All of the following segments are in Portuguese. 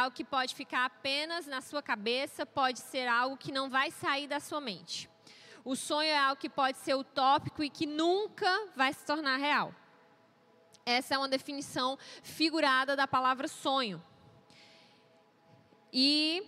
algo que pode ficar apenas na sua cabeça, pode ser algo que não vai sair da sua mente. O sonho é algo que pode ser utópico e que nunca vai se tornar real. Essa é uma definição figurada da palavra sonho. E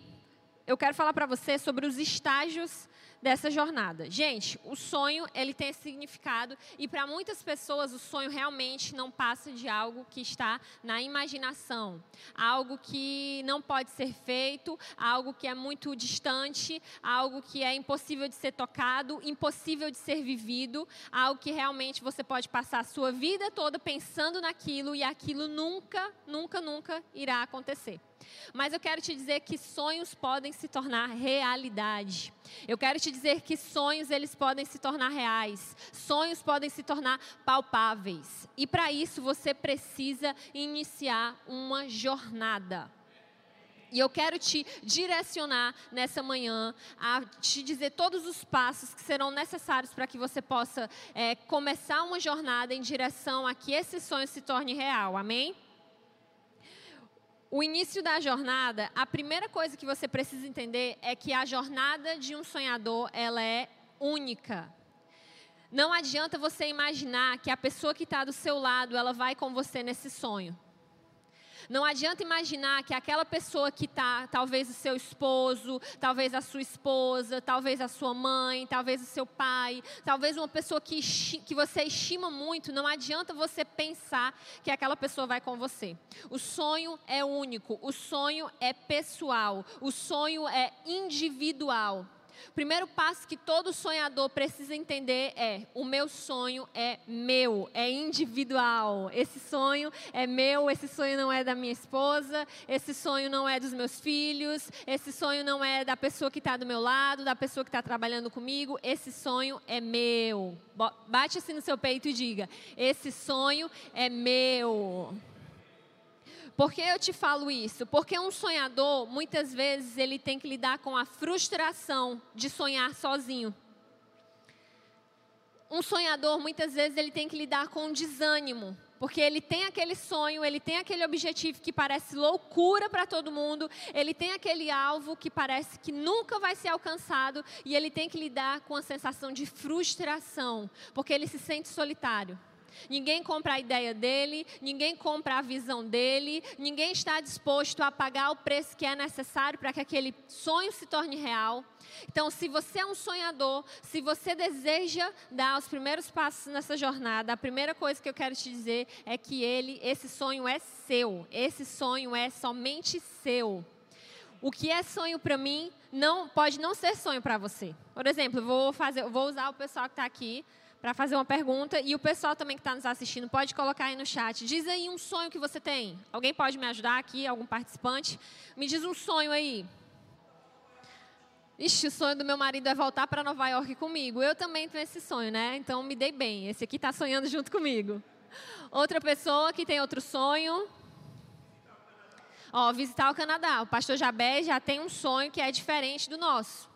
eu quero falar para você sobre os estágios dessa jornada. Gente, o sonho, ele tem significado e para muitas pessoas o sonho realmente não passa de algo que está na imaginação, algo que não pode ser feito, algo que é muito distante, algo que é impossível de ser tocado, impossível de ser vivido, algo que realmente você pode passar a sua vida toda pensando naquilo e aquilo nunca, nunca, nunca irá acontecer. Mas eu quero te dizer que sonhos podem se tornar realidade. Eu quero te dizer que sonhos eles podem se tornar reais. Sonhos podem se tornar palpáveis. E para isso você precisa iniciar uma jornada. E eu quero te direcionar nessa manhã a te dizer todos os passos que serão necessários para que você possa é, começar uma jornada em direção a que esse sonho se torne real. Amém? O início da jornada, a primeira coisa que você precisa entender é que a jornada de um sonhador, ela é única. Não adianta você imaginar que a pessoa que está do seu lado, ela vai com você nesse sonho. Não adianta imaginar que aquela pessoa que está, talvez o seu esposo, talvez a sua esposa, talvez a sua mãe, talvez o seu pai, talvez uma pessoa que, que você estima muito, não adianta você pensar que aquela pessoa vai com você. O sonho é único, o sonho é pessoal, o sonho é individual. O primeiro passo que todo sonhador precisa entender é: o meu sonho é meu, é individual. Esse sonho é meu, esse sonho não é da minha esposa, esse sonho não é dos meus filhos, esse sonho não é da pessoa que está do meu lado, da pessoa que está trabalhando comigo. Esse sonho é meu. Bate assim no seu peito e diga: esse sonho é meu. Por que eu te falo isso? Porque um sonhador, muitas vezes, ele tem que lidar com a frustração de sonhar sozinho. Um sonhador, muitas vezes, ele tem que lidar com o desânimo, porque ele tem aquele sonho, ele tem aquele objetivo que parece loucura para todo mundo, ele tem aquele alvo que parece que nunca vai ser alcançado e ele tem que lidar com a sensação de frustração, porque ele se sente solitário. Ninguém compra a ideia dele, ninguém compra a visão dele, ninguém está disposto a pagar o preço que é necessário para que aquele sonho se torne real. Então, se você é um sonhador, se você deseja dar os primeiros passos nessa jornada, a primeira coisa que eu quero te dizer é que ele, esse sonho é seu. Esse sonho é somente seu. O que é sonho para mim não pode não ser sonho para você. Por exemplo, vou fazer, vou usar o pessoal que está aqui para fazer uma pergunta. E o pessoal também que está nos assistindo pode colocar aí no chat. Diz aí um sonho que você tem. Alguém pode me ajudar aqui? Algum participante? Me diz um sonho aí. Ixi, o sonho do meu marido é voltar para Nova York comigo. Eu também tenho esse sonho, né? Então me dei bem. Esse aqui está sonhando junto comigo. Outra pessoa que tem outro sonho. Ó, visitar o Canadá. O pastor Jabé já tem um sonho que é diferente do nosso.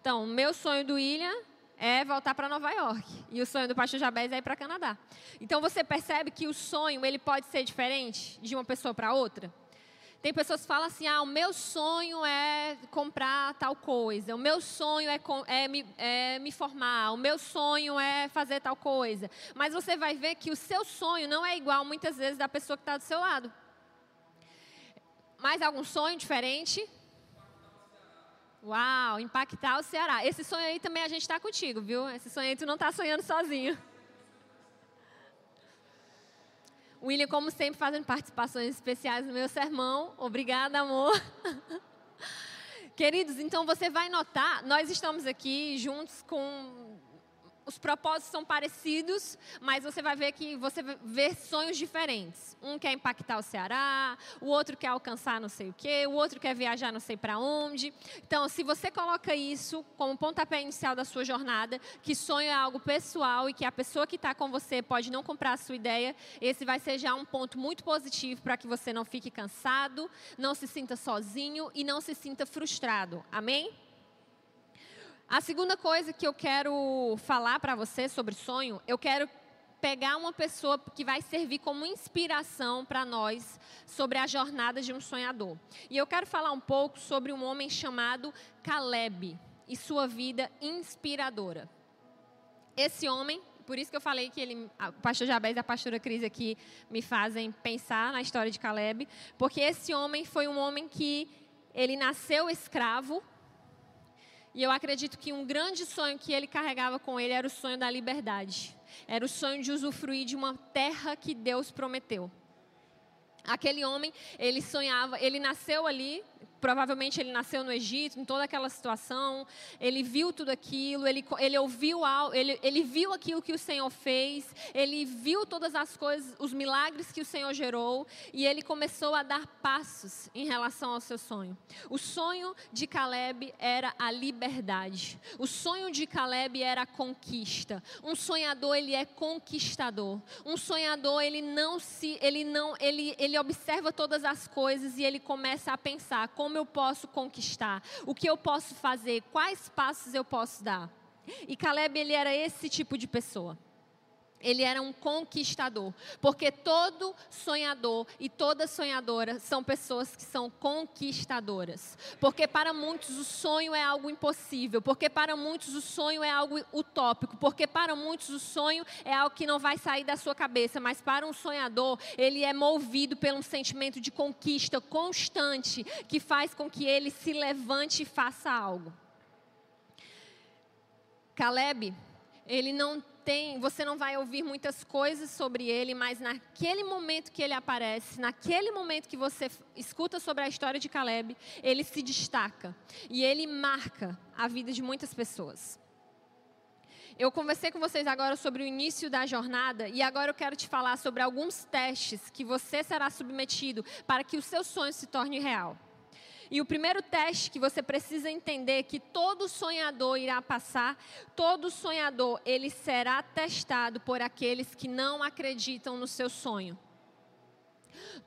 Então, meu sonho do William é voltar para Nova York. E o sonho do pastor Jabez é ir para Canadá. Então você percebe que o sonho ele pode ser diferente de uma pessoa para outra? Tem pessoas que falam assim: ah, o meu sonho é comprar tal coisa, o meu sonho é, é, me, é me formar, o meu sonho é fazer tal coisa. Mas você vai ver que o seu sonho não é igual muitas vezes da pessoa que está do seu lado. Mais algum sonho diferente? Uau, impactar o Ceará. Esse sonho aí também a gente está contigo, viu? Esse sonho aí tu não está sonhando sozinho. William, como sempre, fazendo participações especiais no meu sermão. Obrigada, amor. Queridos, então você vai notar, nós estamos aqui juntos com os propósitos são parecidos, mas você vai ver que você vê sonhos diferentes. Um quer impactar o Ceará, o outro quer alcançar não sei o quê, o outro quer viajar não sei para onde. Então, se você coloca isso como pontapé inicial da sua jornada, que sonho é algo pessoal e que a pessoa que está com você pode não comprar a sua ideia, esse vai ser já um ponto muito positivo para que você não fique cansado, não se sinta sozinho e não se sinta frustrado. Amém? A segunda coisa que eu quero falar para você sobre sonho, eu quero pegar uma pessoa que vai servir como inspiração para nós sobre a jornada de um sonhador. E eu quero falar um pouco sobre um homem chamado Caleb e sua vida inspiradora. Esse homem, por isso que eu falei que ele, o pastor Jabez e a pastora Cris aqui me fazem pensar na história de Caleb, porque esse homem foi um homem que ele nasceu escravo, e eu acredito que um grande sonho que ele carregava com ele era o sonho da liberdade. Era o sonho de usufruir de uma terra que Deus prometeu. Aquele homem, ele sonhava, ele nasceu ali, provavelmente ele nasceu no Egito, em toda aquela situação, ele viu tudo aquilo, ele, ele ouviu, ele, ele viu aquilo que o Senhor fez, ele viu todas as coisas, os milagres que o Senhor gerou, e ele começou a dar passos em relação ao seu sonho. O sonho de Caleb era a liberdade. O sonho de Caleb era a conquista. Um sonhador, ele é conquistador. Um sonhador, ele não se, ele não, ele, ele observa todas as coisas e ele começa a pensar como como eu posso conquistar, o que eu posso fazer, quais passos eu posso dar. E Caleb, ele era esse tipo de pessoa. Ele era um conquistador, porque todo sonhador e toda sonhadora são pessoas que são conquistadoras. Porque para muitos o sonho é algo impossível, porque para muitos o sonho é algo utópico, porque para muitos o sonho é algo que não vai sair da sua cabeça, mas para um sonhador, ele é movido por um sentimento de conquista constante que faz com que ele se levante e faça algo. Caleb, ele não tem, você não vai ouvir muitas coisas sobre ele, mas naquele momento que ele aparece, naquele momento que você escuta sobre a história de Caleb, ele se destaca e ele marca a vida de muitas pessoas. Eu conversei com vocês agora sobre o início da jornada e agora eu quero te falar sobre alguns testes que você será submetido para que o seu sonho se torne real. E o primeiro teste que você precisa entender é que todo sonhador irá passar, todo sonhador ele será testado por aqueles que não acreditam no seu sonho.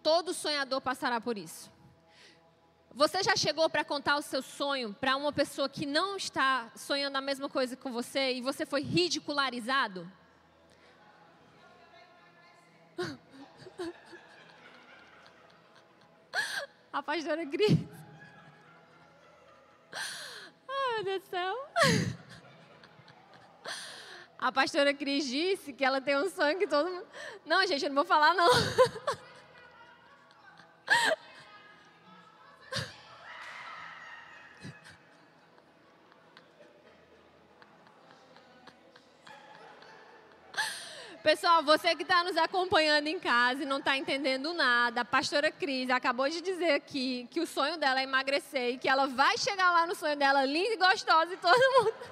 Todo sonhador passará por isso. Você já chegou para contar o seu sonho para uma pessoa que não está sonhando a mesma coisa com você e você foi ridicularizado? A pastora Cris. Meu Deus do céu. A pastora Cris disse que ela tem um sonho que todo mundo. Não, gente, eu não vou falar, não. Pessoal, você que está nos acompanhando em casa e não está entendendo nada, a pastora Cris acabou de dizer aqui que o sonho dela é emagrecer e que ela vai chegar lá no sonho dela linda e gostosa e todo mundo.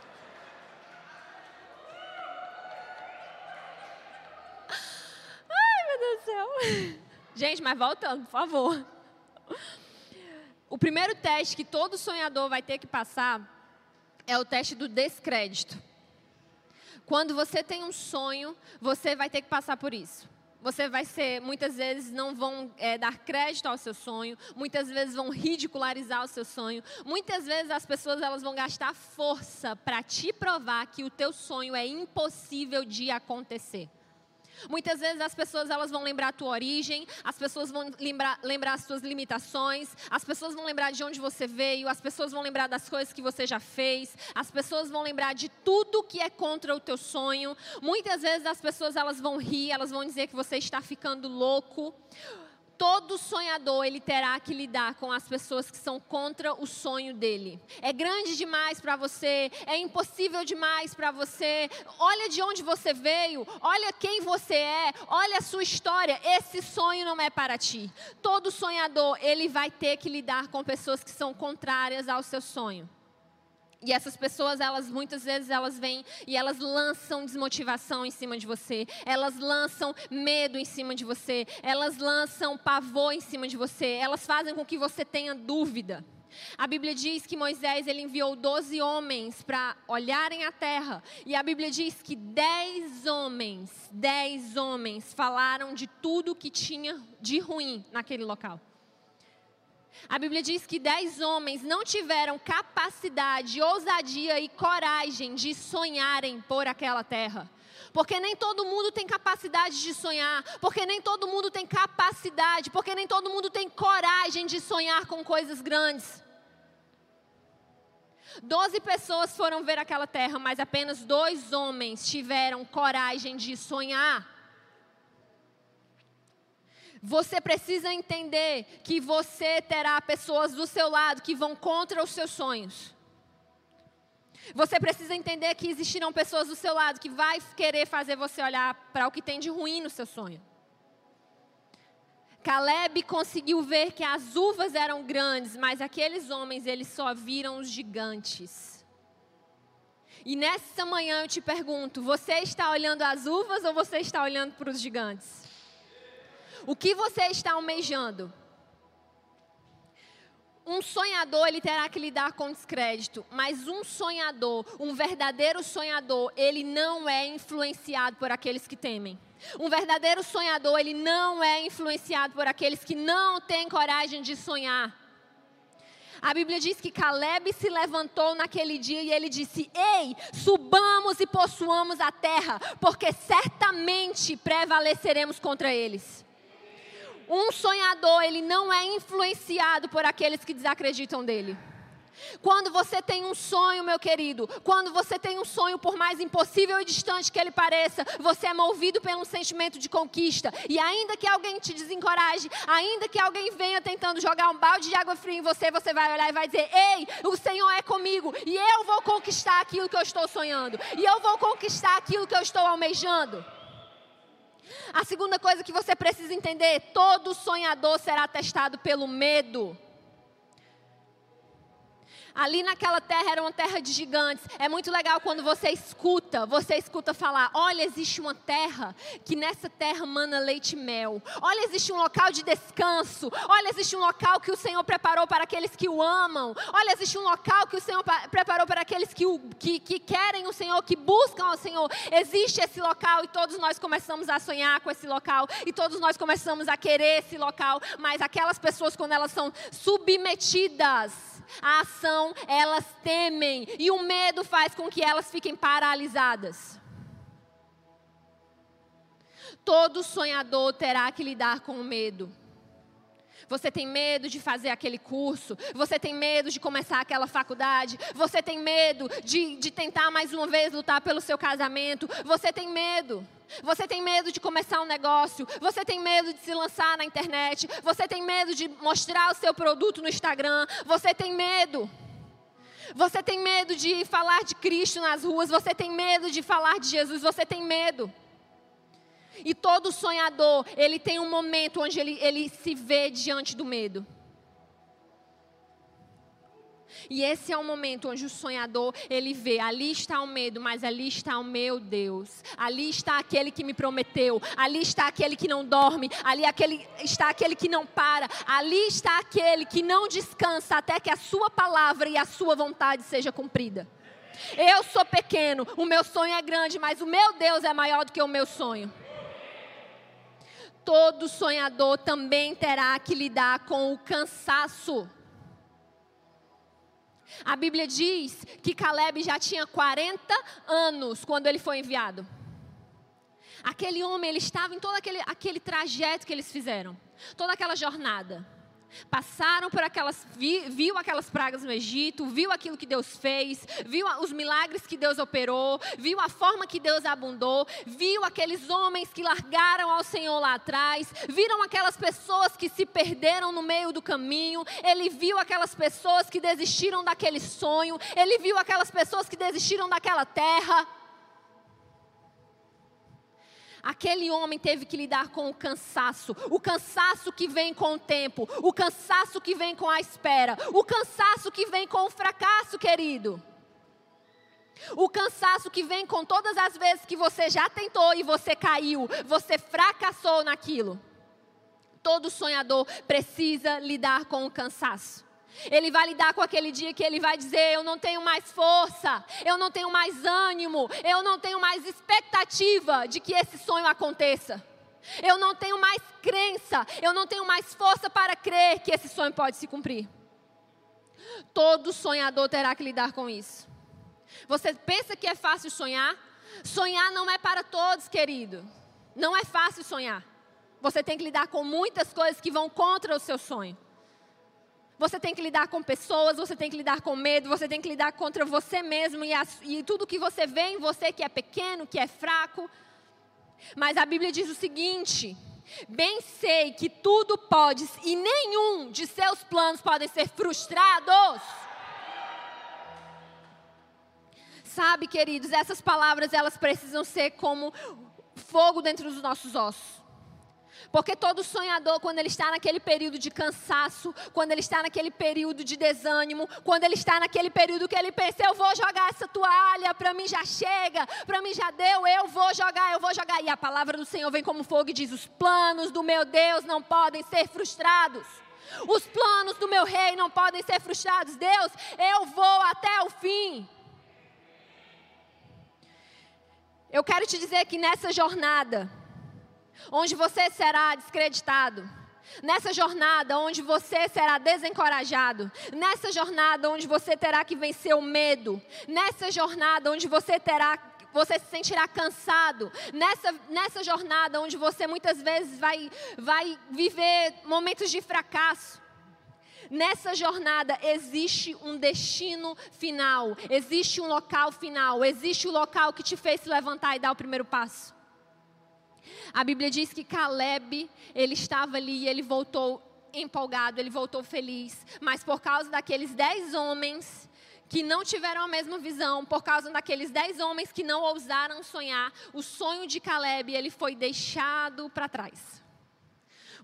Ai, meu Deus do céu. Gente, mas voltando, por favor. O primeiro teste que todo sonhador vai ter que passar é o teste do descrédito. Quando você tem um sonho, você vai ter que passar por isso. Você vai ser, muitas vezes não vão é, dar crédito ao seu sonho, muitas vezes vão ridicularizar o seu sonho, muitas vezes as pessoas elas vão gastar força para te provar que o teu sonho é impossível de acontecer. Muitas vezes as pessoas elas vão lembrar a tua origem, as pessoas vão lembrar, lembrar as suas limitações, as pessoas vão lembrar de onde você veio, as pessoas vão lembrar das coisas que você já fez, as pessoas vão lembrar de tudo que é contra o teu sonho. Muitas vezes as pessoas elas vão rir, elas vão dizer que você está ficando louco todo sonhador ele terá que lidar com as pessoas que são contra o sonho dele. É grande demais para você, é impossível demais para você. Olha de onde você veio, olha quem você é, olha a sua história. Esse sonho não é para ti. Todo sonhador ele vai ter que lidar com pessoas que são contrárias ao seu sonho. E essas pessoas, elas muitas vezes elas vêm e elas lançam desmotivação em cima de você, elas lançam medo em cima de você, elas lançam pavor em cima de você, elas fazem com que você tenha dúvida. A Bíblia diz que Moisés ele enviou 12 homens para olharem a terra. E a Bíblia diz que 10 homens, 10 homens falaram de tudo que tinha de ruim naquele local. A Bíblia diz que dez homens não tiveram capacidade, ousadia e coragem de sonharem por aquela terra. Porque nem todo mundo tem capacidade de sonhar, porque nem todo mundo tem capacidade, porque nem todo mundo tem coragem de sonhar com coisas grandes. Doze pessoas foram ver aquela terra, mas apenas dois homens tiveram coragem de sonhar. Você precisa entender que você terá pessoas do seu lado que vão contra os seus sonhos. Você precisa entender que existirão pessoas do seu lado que vai querer fazer você olhar para o que tem de ruim no seu sonho. Caleb conseguiu ver que as uvas eram grandes, mas aqueles homens, eles só viram os gigantes. E nessa manhã eu te pergunto: você está olhando as uvas ou você está olhando para os gigantes? O que você está almejando? Um sonhador, ele terá que lidar com descrédito, mas um sonhador, um verdadeiro sonhador, ele não é influenciado por aqueles que temem. Um verdadeiro sonhador, ele não é influenciado por aqueles que não têm coragem de sonhar. A Bíblia diz que Caleb se levantou naquele dia e ele disse: Ei, subamos e possuamos a terra, porque certamente prevaleceremos contra eles. Um sonhador, ele não é influenciado por aqueles que desacreditam dele. Quando você tem um sonho, meu querido, quando você tem um sonho, por mais impossível e distante que ele pareça, você é movido pelo sentimento de conquista. E ainda que alguém te desencoraje, ainda que alguém venha tentando jogar um balde de água fria em você, você vai olhar e vai dizer: Ei, o Senhor é comigo e eu vou conquistar aquilo que eu estou sonhando, e eu vou conquistar aquilo que eu estou almejando. A segunda coisa que você precisa entender: todo sonhador será testado pelo medo. Ali naquela terra era uma terra de gigantes. É muito legal quando você escuta, você escuta falar: olha, existe uma terra que nessa terra mana leite e mel. Olha, existe um local de descanso. Olha, existe um local que o Senhor preparou para aqueles que o amam. Olha, existe um local que o Senhor preparou para aqueles que, o, que, que querem o Senhor, que buscam o Senhor. Existe esse local e todos nós começamos a sonhar com esse local e todos nós começamos a querer esse local. Mas aquelas pessoas, quando elas são submetidas a ação, elas temem. E o medo faz com que elas fiquem paralisadas. Todo sonhador terá que lidar com o medo. Você tem medo de fazer aquele curso, você tem medo de começar aquela faculdade, você tem medo de, de tentar mais uma vez lutar pelo seu casamento, você tem medo. Você tem medo de começar um negócio, você tem medo de se lançar na internet, você tem medo de mostrar o seu produto no Instagram, você tem medo. Você tem medo de falar de Cristo nas ruas, você tem medo de falar de Jesus, você tem medo. E todo sonhador, ele tem um momento onde ele, ele se vê diante do medo. E esse é o momento onde o sonhador, ele vê, ali está o medo, mas ali está o meu Deus. Ali está aquele que me prometeu, ali está aquele que não dorme, ali aquele, está aquele que não para, ali está aquele que não descansa até que a sua palavra e a sua vontade seja cumprida. Eu sou pequeno, o meu sonho é grande, mas o meu Deus é maior do que o meu sonho todo sonhador também terá que lidar com o cansaço. A Bíblia diz que Caleb já tinha 40 anos quando ele foi enviado. Aquele homem, ele estava em todo aquele, aquele trajeto que eles fizeram, toda aquela jornada. Passaram por aquelas, viu aquelas pragas no Egito, viu aquilo que Deus fez, viu os milagres que Deus operou, viu a forma que Deus abundou, viu aqueles homens que largaram ao Senhor lá atrás, viram aquelas pessoas que se perderam no meio do caminho, ele viu aquelas pessoas que desistiram daquele sonho, ele viu aquelas pessoas que desistiram daquela terra. Aquele homem teve que lidar com o cansaço, o cansaço que vem com o tempo, o cansaço que vem com a espera, o cansaço que vem com o fracasso, querido. O cansaço que vem com todas as vezes que você já tentou e você caiu, você fracassou naquilo. Todo sonhador precisa lidar com o cansaço. Ele vai lidar com aquele dia que ele vai dizer: Eu não tenho mais força, eu não tenho mais ânimo, eu não tenho mais expectativa de que esse sonho aconteça. Eu não tenho mais crença, eu não tenho mais força para crer que esse sonho pode se cumprir. Todo sonhador terá que lidar com isso. Você pensa que é fácil sonhar? Sonhar não é para todos, querido. Não é fácil sonhar. Você tem que lidar com muitas coisas que vão contra o seu sonho. Você tem que lidar com pessoas, você tem que lidar com medo, você tem que lidar contra você mesmo e, e tudo que você vê em você que é pequeno, que é fraco. Mas a Bíblia diz o seguinte: Bem sei que tudo podes e nenhum de seus planos podem ser frustrados. Sabe, queridos, essas palavras elas precisam ser como fogo dentro dos nossos ossos. Porque todo sonhador, quando ele está naquele período de cansaço, quando ele está naquele período de desânimo, quando ele está naquele período que ele pensa, eu vou jogar essa toalha, para mim já chega, para mim já deu, eu vou jogar, eu vou jogar. E a palavra do Senhor vem como fogo e diz: os planos do meu Deus não podem ser frustrados. Os planos do meu rei não podem ser frustrados. Deus, eu vou até o fim. Eu quero te dizer que nessa jornada, onde você será descreditado. Nessa jornada onde você será desencorajado, nessa jornada onde você terá que vencer o medo, nessa jornada onde você terá você se sentirá cansado. Nessa, nessa jornada onde você muitas vezes vai, vai viver momentos de fracasso. Nessa jornada existe um destino final, existe um local final, existe o local que te fez se levantar e dar o primeiro passo. A Bíblia diz que Caleb, ele estava ali e ele voltou empolgado, ele voltou feliz. Mas por causa daqueles dez homens que não tiveram a mesma visão, por causa daqueles dez homens que não ousaram sonhar, o sonho de Caleb, ele foi deixado para trás.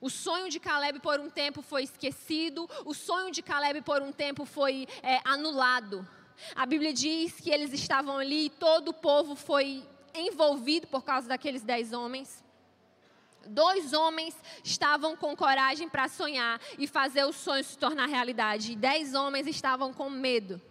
O sonho de Caleb por um tempo foi esquecido, o sonho de Caleb por um tempo foi é, anulado. A Bíblia diz que eles estavam ali e todo o povo foi envolvido por causa daqueles dez homens. Dois homens estavam com coragem para sonhar e fazer o sonho se tornar realidade. E dez homens estavam com medo.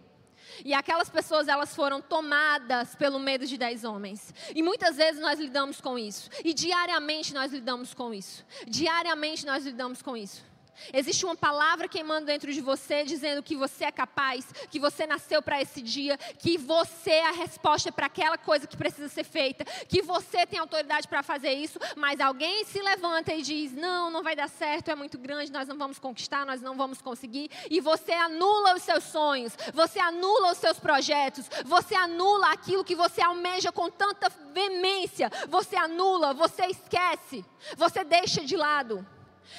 E aquelas pessoas, elas foram tomadas pelo medo de dez homens. E muitas vezes nós lidamos com isso. E diariamente nós lidamos com isso. Diariamente nós lidamos com isso. Existe uma palavra queimando dentro de você, dizendo que você é capaz, que você nasceu para esse dia, que você é a resposta para aquela coisa que precisa ser feita, que você tem autoridade para fazer isso, mas alguém se levanta e diz: Não, não vai dar certo, é muito grande, nós não vamos conquistar, nós não vamos conseguir, e você anula os seus sonhos, você anula os seus projetos, você anula aquilo que você almeja com tanta veemência, você anula, você esquece, você deixa de lado.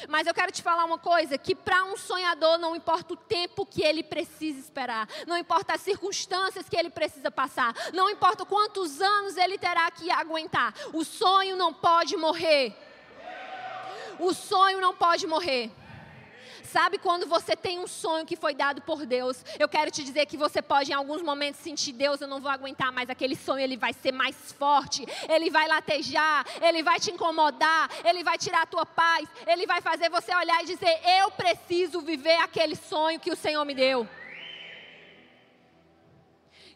Mas eu quero te falar uma coisa: que para um sonhador não importa o tempo que ele precisa esperar, não importa as circunstâncias que ele precisa passar, não importa quantos anos ele terá que aguentar, o sonho não pode morrer. O sonho não pode morrer. Sabe quando você tem um sonho que foi dado por Deus? Eu quero te dizer que você pode em alguns momentos sentir Deus, eu não vou aguentar mais. Aquele sonho, ele vai ser mais forte, ele vai latejar, ele vai te incomodar, ele vai tirar a tua paz, ele vai fazer você olhar e dizer: "Eu preciso viver aquele sonho que o Senhor me deu".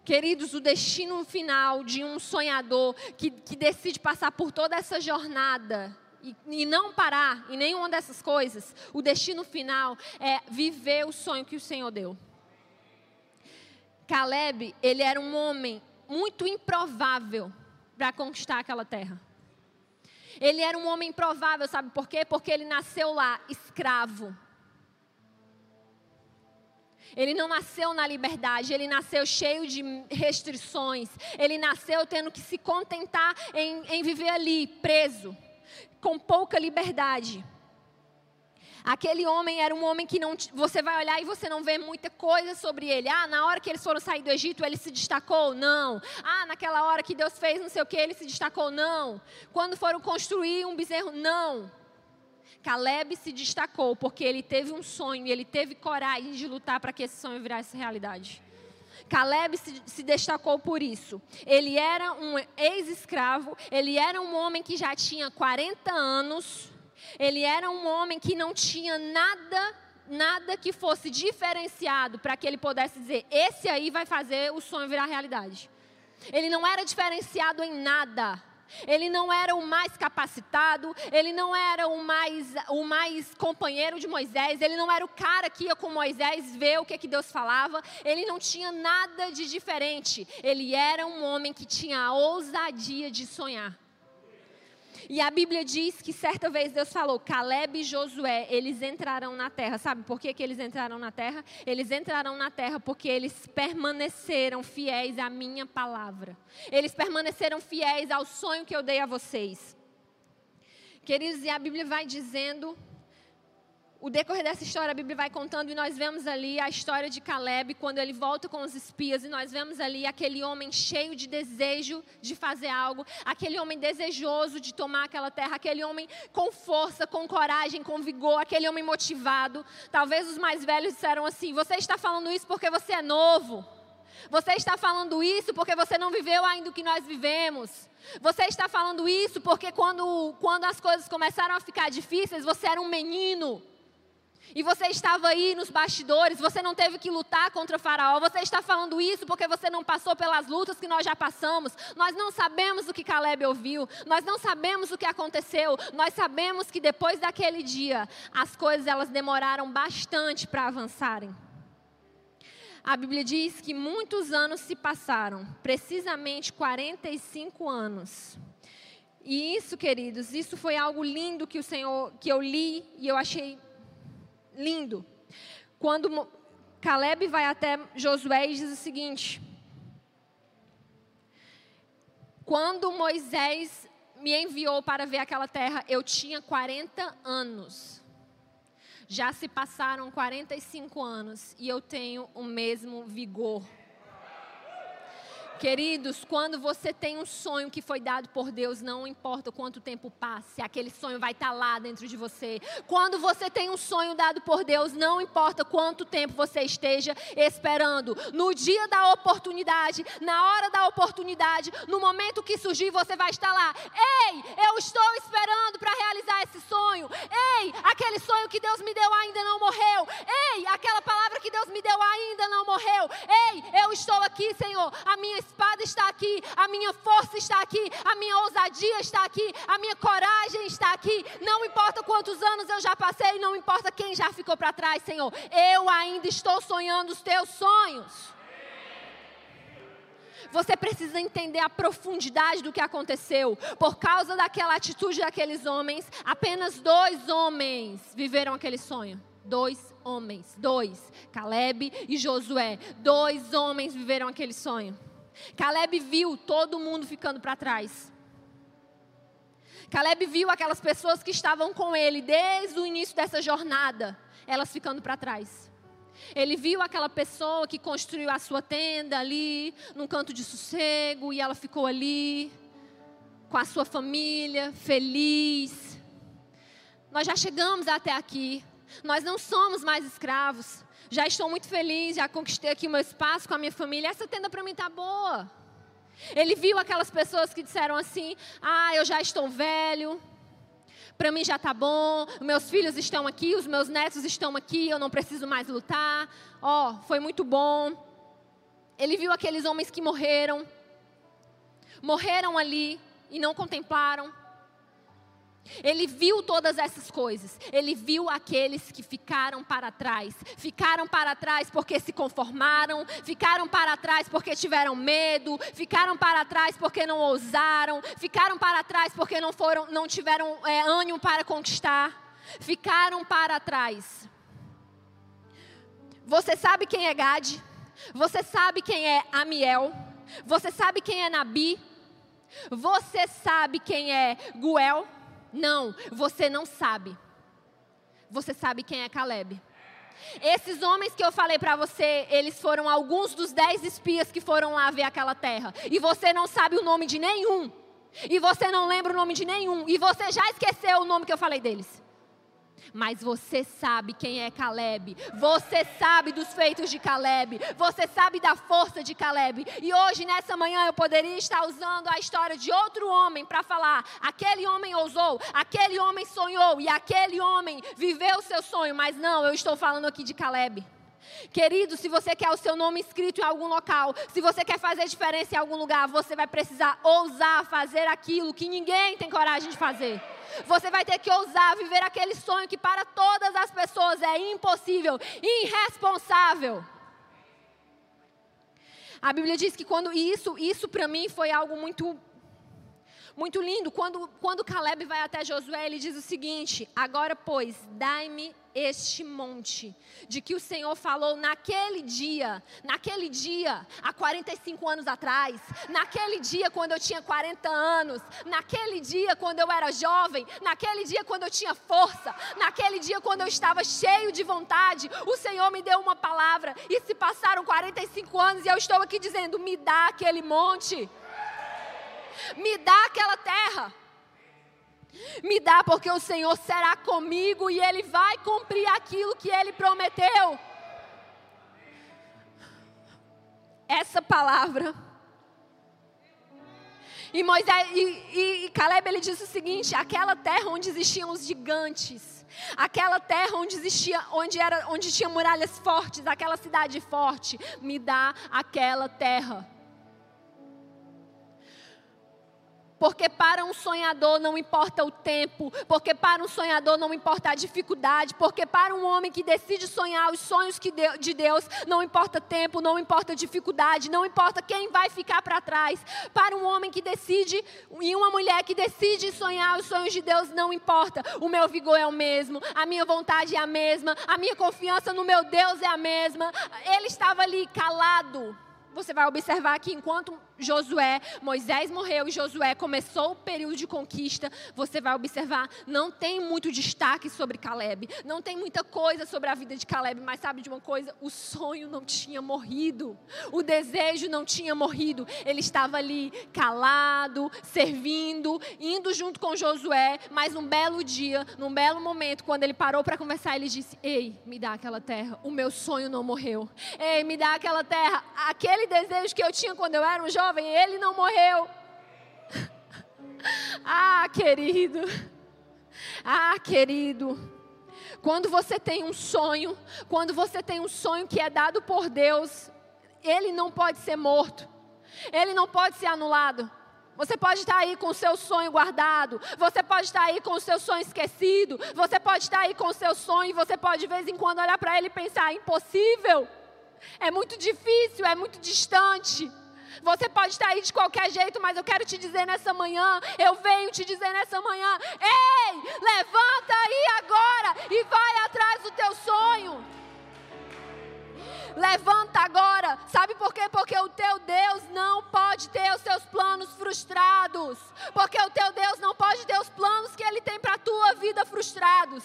Queridos, o destino final de um sonhador que, que decide passar por toda essa jornada e, e não parar em nenhuma dessas coisas, o destino final é viver o sonho que o Senhor deu. Caleb, ele era um homem muito improvável para conquistar aquela terra. Ele era um homem improvável, sabe por quê? Porque ele nasceu lá escravo. Ele não nasceu na liberdade, ele nasceu cheio de restrições. Ele nasceu tendo que se contentar em, em viver ali, preso com pouca liberdade. Aquele homem era um homem que não, você vai olhar e você não vê muita coisa sobre ele. Ah, na hora que eles foram sair do Egito, ele se destacou? Não. Ah, naquela hora que Deus fez não sei o que, ele se destacou? Não. Quando foram construir um bezerro? Não. Caleb se destacou porque ele teve um sonho ele teve coragem de lutar para que esse sonho virasse realidade. Caleb se, se destacou por isso. Ele era um ex-escravo, ele era um homem que já tinha 40 anos, ele era um homem que não tinha nada nada que fosse diferenciado para que ele pudesse dizer: esse aí vai fazer o sonho virar realidade. Ele não era diferenciado em nada. Ele não era o mais capacitado, ele não era o mais, o mais companheiro de Moisés, ele não era o cara que ia com Moisés ver o que, que Deus falava, ele não tinha nada de diferente. Ele era um homem que tinha a ousadia de sonhar. E a Bíblia diz que certa vez Deus falou: Caleb e Josué, eles entrarão na terra. Sabe por que, que eles entraram na terra? Eles entrarão na terra porque eles permaneceram fiéis à minha palavra. Eles permaneceram fiéis ao sonho que eu dei a vocês. Queridos, e a Bíblia vai dizendo o decorrer dessa história, a Bíblia vai contando e nós vemos ali a história de Caleb, quando ele volta com os espias, e nós vemos ali aquele homem cheio de desejo de fazer algo, aquele homem desejoso de tomar aquela terra, aquele homem com força, com coragem, com vigor, aquele homem motivado. Talvez os mais velhos disseram assim: Você está falando isso porque você é novo. Você está falando isso porque você não viveu ainda o que nós vivemos. Você está falando isso porque quando, quando as coisas começaram a ficar difíceis, você era um menino. E você estava aí nos bastidores, você não teve que lutar contra o Faraó. Você está falando isso porque você não passou pelas lutas que nós já passamos. Nós não sabemos o que Caleb ouviu, nós não sabemos o que aconteceu. Nós sabemos que depois daquele dia, as coisas elas demoraram bastante para avançarem. A Bíblia diz que muitos anos se passaram, precisamente 45 anos. E isso, queridos, isso foi algo lindo que o Senhor, que eu li e eu achei lindo. Quando Caleb vai até Josué e diz o seguinte: Quando Moisés me enviou para ver aquela terra, eu tinha 40 anos. Já se passaram 45 anos e eu tenho o mesmo vigor. Queridos, quando você tem um sonho que foi dado por Deus, não importa quanto tempo passe, aquele sonho vai estar lá dentro de você. Quando você tem um sonho dado por Deus, não importa quanto tempo você esteja esperando, no dia da oportunidade, na hora da oportunidade, no momento que surgir, você vai estar lá. Ei, eu estou esperando para realizar esse sonho. Ei, aquele sonho que Deus me deu ainda não morreu. Ei, aquela palavra que Deus me deu ainda não morreu. Ei, eu estou aqui, Senhor. A minha espada está aqui, a minha força está aqui, a minha ousadia está aqui, a minha coragem está aqui. Não importa quantos anos eu já passei, não importa quem já ficou para trás, Senhor. Eu ainda estou sonhando os teus sonhos. Você precisa entender a profundidade do que aconteceu. Por causa daquela atitude daqueles homens, apenas dois homens viveram aquele sonho. Dois homens, dois, Caleb e Josué. Dois homens viveram aquele sonho. Caleb viu todo mundo ficando para trás. Caleb viu aquelas pessoas que estavam com ele desde o início dessa jornada, elas ficando para trás. Ele viu aquela pessoa que construiu a sua tenda ali, num canto de sossego, e ela ficou ali, com a sua família, feliz. Nós já chegamos até aqui, nós não somos mais escravos já estou muito feliz, já conquistei aqui o meu espaço com a minha família. Essa tenda para mim está boa. Ele viu aquelas pessoas que disseram assim: Ah, eu já estou velho, para mim já está bom, meus filhos estão aqui, os meus netos estão aqui, eu não preciso mais lutar. Ó, oh, foi muito bom. Ele viu aqueles homens que morreram, morreram ali e não contemplaram. Ele viu todas essas coisas. Ele viu aqueles que ficaram para trás. Ficaram para trás porque se conformaram. Ficaram para trás porque tiveram medo. Ficaram para trás porque não ousaram. Ficaram para trás porque não foram, não tiveram é, ânimo para conquistar. Ficaram para trás. Você sabe quem é Gade? Você sabe quem é Amiel? Você sabe quem é Nabi? Você sabe quem é Guel? Não, você não sabe. Você sabe quem é Caleb. Esses homens que eu falei para você, eles foram alguns dos dez espias que foram lá ver aquela terra. E você não sabe o nome de nenhum. E você não lembra o nome de nenhum. E você já esqueceu o nome que eu falei deles mas você sabe quem é Caleb. Você sabe dos feitos de Caleb. Você sabe da força de Caleb. E hoje, nessa manhã, eu poderia estar usando a história de outro homem para falar: aquele homem ousou, aquele homem sonhou e aquele homem viveu o seu sonho. Mas não, eu estou falando aqui de Caleb. Querido, se você quer o seu nome escrito em algum local, se você quer fazer diferença em algum lugar, você vai precisar ousar fazer aquilo que ninguém tem coragem de fazer. Você vai ter que ousar viver aquele sonho que para todas as pessoas é impossível, irresponsável. A Bíblia diz que quando isso, isso para mim foi algo muito muito lindo. Quando, quando Caleb vai até Josué, ele diz o seguinte: Agora, pois, dai-me este monte, de que o Senhor falou naquele dia, naquele dia, há 45 anos atrás, naquele dia quando eu tinha 40 anos, naquele dia quando eu era jovem, naquele dia quando eu tinha força, naquele dia quando eu estava cheio de vontade, o Senhor me deu uma palavra e se passaram 45 anos e eu estou aqui dizendo: me dá aquele monte me dá aquela terra. Me dá, porque o Senhor será comigo e Ele vai cumprir aquilo que Ele prometeu. Essa palavra. E Moisés e, e, Caleb ele disse o seguinte: aquela terra onde existiam os gigantes, aquela terra onde existia, onde era, onde tinha muralhas fortes, aquela cidade forte, me dá aquela terra. Porque para um sonhador não importa o tempo, porque para um sonhador não importa a dificuldade, porque para um homem que decide sonhar os sonhos de Deus, não importa tempo, não importa dificuldade, não importa quem vai ficar para trás. Para um homem que decide e uma mulher que decide sonhar os sonhos de Deus, não importa. O meu vigor é o mesmo, a minha vontade é a mesma, a minha confiança no meu Deus é a mesma. Ele estava ali calado. Você vai observar que enquanto Josué, Moisés morreu e Josué começou o período de conquista, você vai observar, não tem muito destaque sobre Caleb, não tem muita coisa sobre a vida de Caleb, mas sabe de uma coisa? O sonho não tinha morrido, o desejo não tinha morrido, ele estava ali calado, servindo, indo junto com Josué, mas num belo dia, num belo momento, quando ele parou para conversar, ele disse: Ei, me dá aquela terra, o meu sonho não morreu, ei, me dá aquela terra, aquele desejo que eu tinha quando eu era um jovem jovem, ele não morreu. ah, querido. Ah, querido. Quando você tem um sonho, quando você tem um sonho que é dado por Deus, ele não pode ser morto. Ele não pode ser anulado. Você pode estar aí com o seu sonho guardado, você pode estar aí com o seu sonho esquecido, você pode estar aí com o seu sonho e você pode de vez em quando olhar para ele e pensar: impossível, é muito difícil, é muito distante. Você pode estar aí de qualquer jeito, mas eu quero te dizer nessa manhã, eu venho te dizer nessa manhã: ei, levanta aí agora e vai atrás do teu sonho. Levanta agora. Sabe por quê? Porque o teu Deus não pode ter os seus planos frustrados. Porque o teu Deus não pode ter os planos que ele tem para a tua vida frustrados.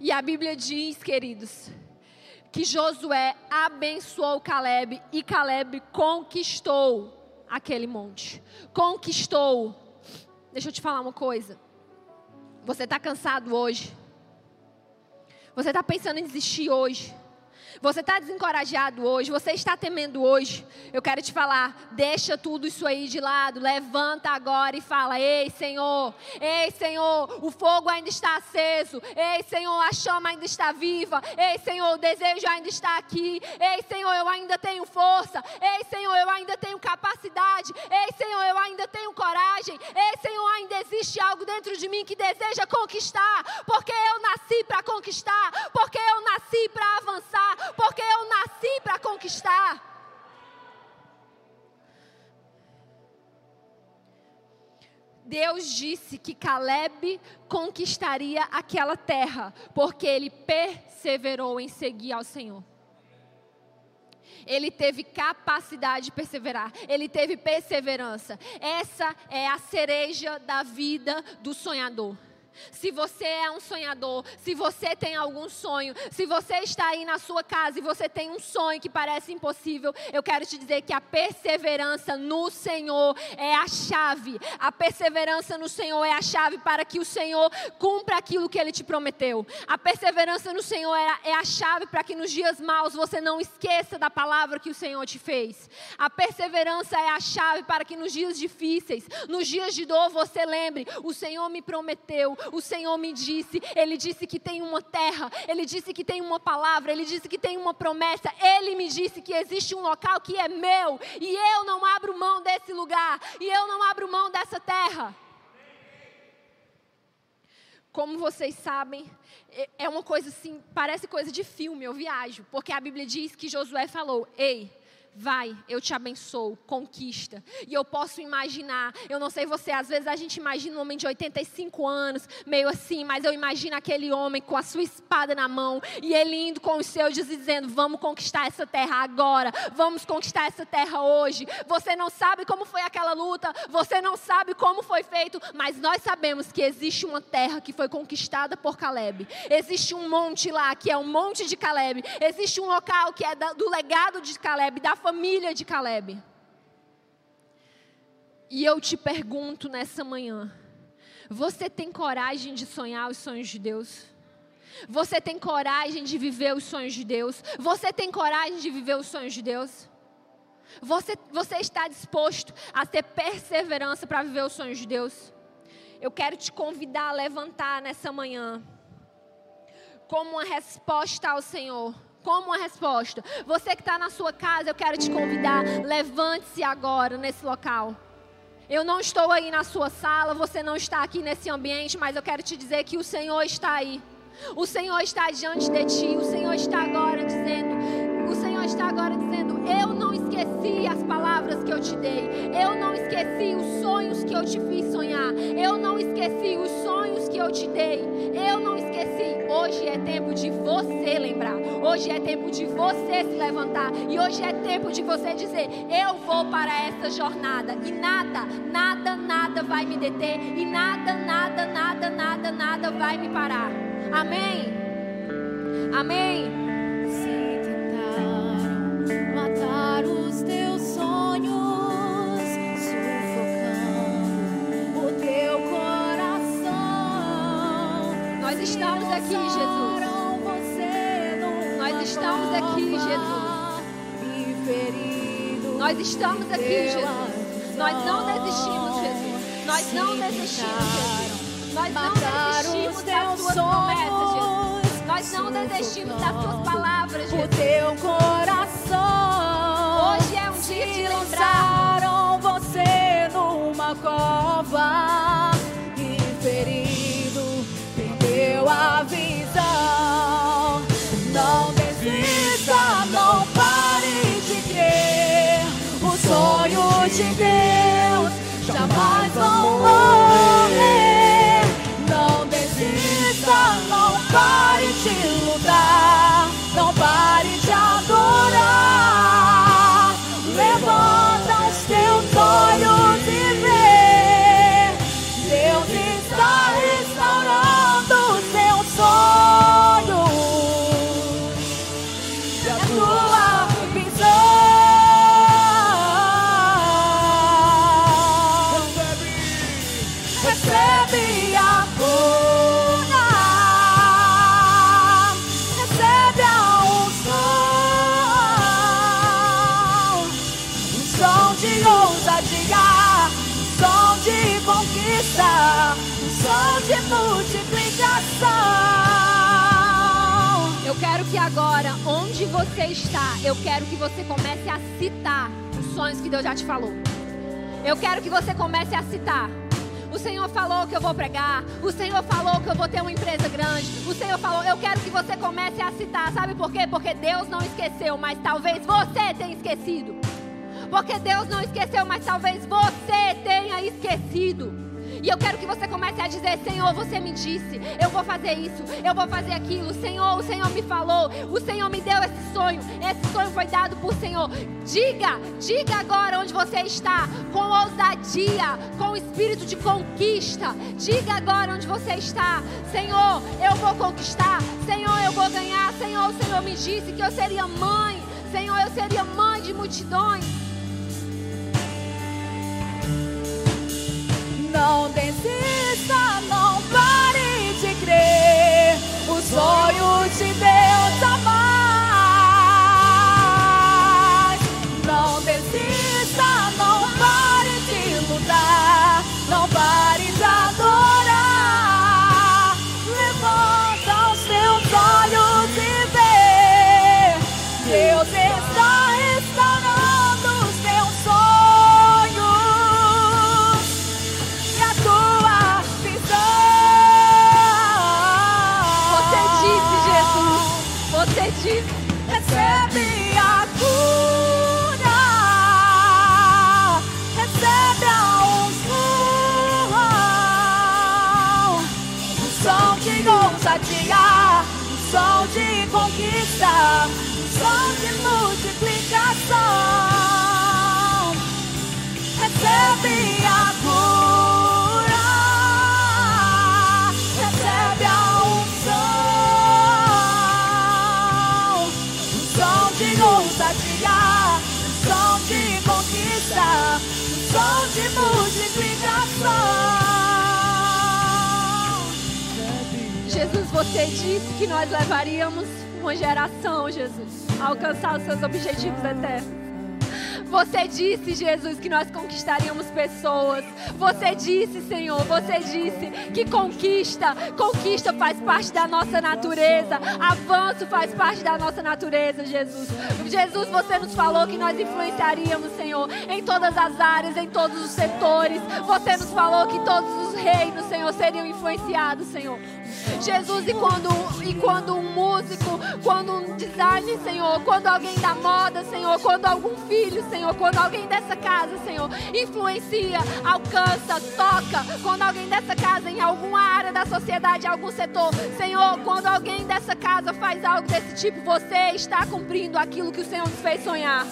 E a Bíblia diz, queridos, que Josué abençoou Caleb e Caleb conquistou aquele monte. Conquistou. Deixa eu te falar uma coisa. Você está cansado hoje? Você está pensando em desistir hoje? Você está desencorajado hoje, você está temendo hoje. Eu quero te falar, deixa tudo isso aí de lado, levanta agora e fala: Ei, Senhor, ei, Senhor, o fogo ainda está aceso. Ei, Senhor, a chama ainda está viva. Ei, Senhor, o desejo ainda está aqui. Ei, Senhor, eu ainda tenho força. Ei, Senhor, eu ainda tenho capacidade. Ei, Senhor, eu ainda tenho coragem. Ei, Senhor, ainda existe algo dentro de mim que deseja conquistar, porque eu nasci para conquistar, porque eu nasci para avançar, porque eu nasci para conquistar. Deus disse que Caleb conquistaria aquela terra, porque ele perseverou em seguir ao Senhor. Ele teve capacidade de perseverar, ele teve perseverança. Essa é a cereja da vida do sonhador. Se você é um sonhador, se você tem algum sonho, se você está aí na sua casa e você tem um sonho que parece impossível, eu quero te dizer que a perseverança no Senhor é a chave. A perseverança no Senhor é a chave para que o Senhor cumpra aquilo que ele te prometeu. A perseverança no Senhor é a, é chave para que nos dias maus você não esqueça da palavra que o Senhor te fez. A perseverança é a chave para que nos dias difíceis, nos dias de dor, você lembre: o Senhor me prometeu, o Senhor me disse. Ele disse que tem uma terra, ele disse que tem uma palavra, ele disse que tem uma promessa. Ele me disse que existe um local que é meu e eu não abro mão desse lugar e eu não abro mão dessa terra. Como vocês sabem, é, é uma coisa assim, parece coisa de filme, eu viajo, porque a Bíblia diz que Josué falou: Ei, vai, eu te abençoo, conquista. E eu posso imaginar, eu não sei você, às vezes a gente imagina um homem de 85 anos, meio assim, mas eu imagino aquele homem com a sua espada na mão e ele indo com os seus dizendo: Vamos conquistar essa terra agora, vamos conquistar essa terra hoje. Você não sabe como foi aquela luta, você não sabe como foi feito, mas nós sabemos que existe uma terra que foi conquistada por Caleb. Existe um monte lá que é o monte de Caleb. Existe um local que é do legado de Caleb, da família de Caleb. E eu te pergunto nessa manhã: você tem coragem de sonhar os sonhos de Deus? Você tem coragem de viver os sonhos de Deus? Você tem coragem de viver os sonhos de Deus? Você, você está disposto a ter perseverança para viver os sonhos de Deus? Eu quero te convidar a levantar nessa manhã, como uma resposta ao Senhor como uma resposta. Você que está na sua casa, eu quero te convidar, levante-se agora nesse local. Eu não estou aí na sua sala, você não está aqui nesse ambiente, mas eu quero te dizer que o Senhor está aí. O Senhor está diante de ti, o Senhor está agora dizendo, o Senhor está agora dizendo: Eu não esqueci as palavras que eu te dei, eu não esqueci os sonhos que eu te fiz sonhar, eu não esqueci os sonhos que eu te dei, eu não esqueci. Hoje é tempo de você lembrar, hoje é tempo de você se levantar, e hoje é tempo de você dizer: Eu vou para essa jornada, e nada, nada, nada vai me deter, e nada, nada, nada, nada, nada vai me parar. Amém? Amém? Desistimos das suas promessas, Jesus. Nós não desistimos das suas palavras, Jesus. O teu coração. Lembrar. você numa cova e ferido perdeu a visão. Não desista, não pare de crer. Os sonhos de Deus jamais vão morrer. Não desista, não pare de lutar. Não pare de adorar. Agora, onde você está, eu quero que você comece a citar os sonhos que Deus já te falou. Eu quero que você comece a citar. O Senhor falou que eu vou pregar. O Senhor falou que eu vou ter uma empresa grande. O Senhor falou, eu quero que você comece a citar. Sabe por quê? Porque Deus não esqueceu, mas talvez você tenha esquecido. Porque Deus não esqueceu, mas talvez você tenha esquecido. E eu quero que você comece a dizer: Senhor, você me disse, eu vou fazer isso, eu vou fazer aquilo. Senhor, o Senhor me falou, o Senhor me deu esse sonho, esse sonho foi dado por Senhor. Diga, diga agora onde você está, com ousadia, com espírito de conquista. Diga agora onde você está, Senhor, eu vou conquistar, Senhor, eu vou ganhar. Senhor, o Senhor me disse que eu seria mãe, Senhor, eu seria mãe de multidões. Um som de conquista, um som de multiplicação. Jesus, você disse que nós levaríamos uma geração, Jesus, a alcançar os seus objetivos eternos. Você disse, Jesus, que nós conquistaríamos pessoas. Você disse, Senhor, você disse que conquista, conquista faz parte da nossa natureza. Avanço faz parte da nossa natureza, Jesus. Jesus, você nos falou que nós influenciaríamos, Senhor, em todas as áreas, em todos os setores. Você nos falou que todos os reinos, Senhor, seriam influenciados, Senhor. Jesus, e quando, e quando um músico, quando um designer, Senhor, quando alguém da moda, Senhor, quando algum filho, Senhor, quando alguém dessa casa, Senhor, influencia, alcança, toca, quando alguém dessa casa, em alguma área da sociedade, algum setor, Senhor, quando alguém dessa casa faz algo desse tipo, você está cumprindo aquilo que o Senhor nos fez sonhar.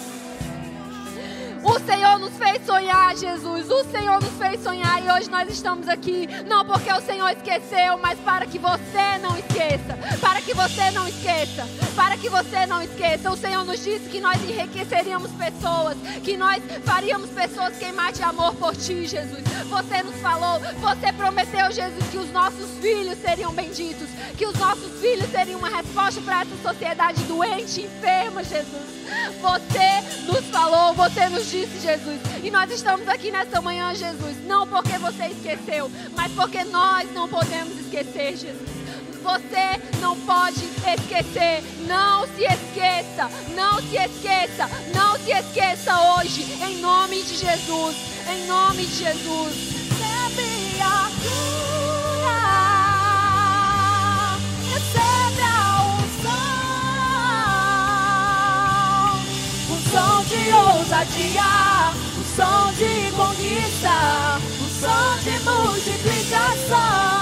O Senhor nos fez sonhar, Jesus. O Senhor nos fez sonhar e hoje nós estamos aqui não porque o Senhor esqueceu, mas para que você não esqueça. Para que você não esqueça. Que você não esqueça. O Senhor nos disse que nós enriqueceríamos pessoas, que nós faríamos pessoas queimar de amor por ti, Jesus. Você nos falou, você prometeu, Jesus, que os nossos filhos seriam benditos, que os nossos filhos seriam uma resposta para essa sociedade doente, enferma, Jesus. Você nos falou, você nos disse, Jesus. E nós estamos aqui nessa manhã, Jesus, não porque você esqueceu, mas porque nós não podemos esquecer, Jesus. Você não pode esquecer. Não se esqueça. Não se esqueça. Não se esqueça hoje. Em nome de Jesus. Em nome de Jesus. Recebe a cura, recebe a unção, som de ousadia, som de conquista, som de multiplicação.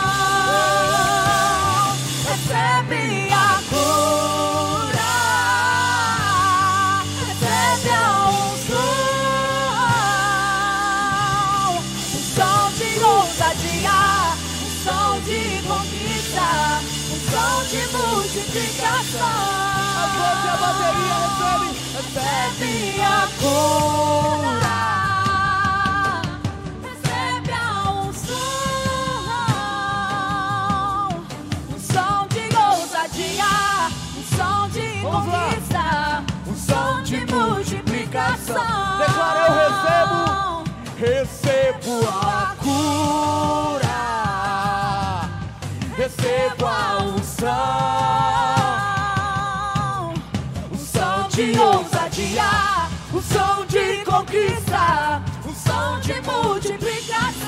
Multiplicação. Aplaude a bateria, recebe, Recebe a